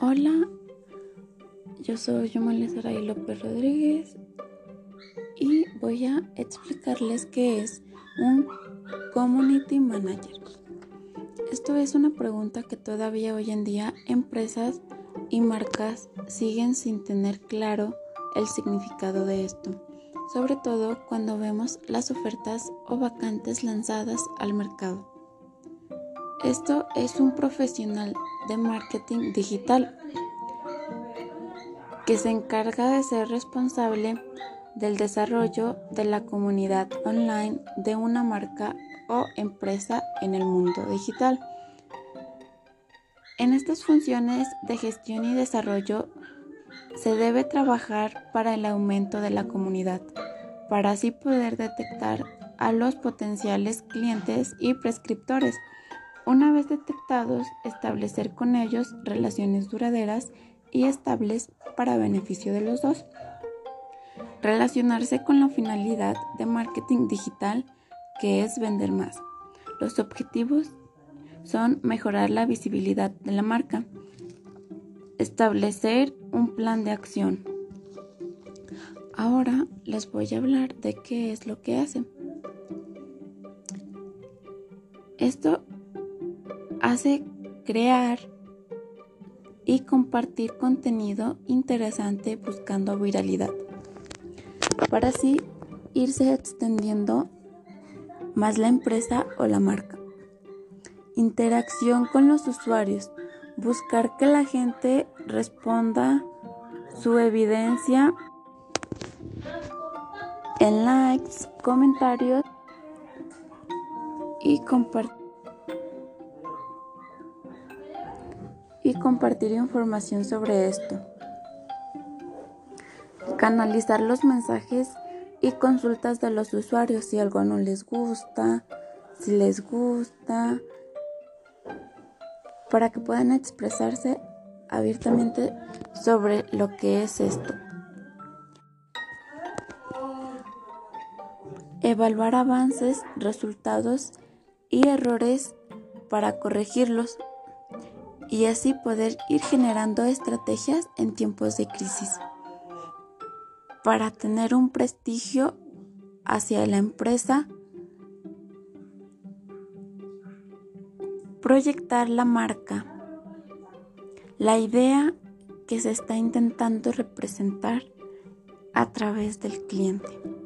Hola, yo soy Yomale Saray López Rodríguez y voy a explicarles qué es un Community Manager. Esto es una pregunta que todavía hoy en día empresas y marcas siguen sin tener claro el significado de esto, sobre todo cuando vemos las ofertas o vacantes lanzadas al mercado. Esto es un profesional de marketing digital que se encarga de ser responsable del desarrollo de la comunidad online de una marca o empresa en el mundo digital. En estas funciones de gestión y desarrollo se debe trabajar para el aumento de la comunidad, para así poder detectar a los potenciales clientes y prescriptores una vez detectados, establecer con ellos relaciones duraderas y estables para beneficio de los dos. Relacionarse con la finalidad de marketing digital que es vender más. Los objetivos son mejorar la visibilidad de la marca, establecer un plan de acción. Ahora les voy a hablar de qué es lo que hacen. Esto hace crear y compartir contenido interesante buscando viralidad, para así irse extendiendo más la empresa o la marca. Interacción con los usuarios, buscar que la gente responda su evidencia en likes, comentarios y compartir compartir información sobre esto. Canalizar los mensajes y consultas de los usuarios si algo no les gusta, si les gusta, para que puedan expresarse abiertamente sobre lo que es esto. Evaluar avances, resultados y errores para corregirlos y así poder ir generando estrategias en tiempos de crisis para tener un prestigio hacia la empresa, proyectar la marca, la idea que se está intentando representar a través del cliente.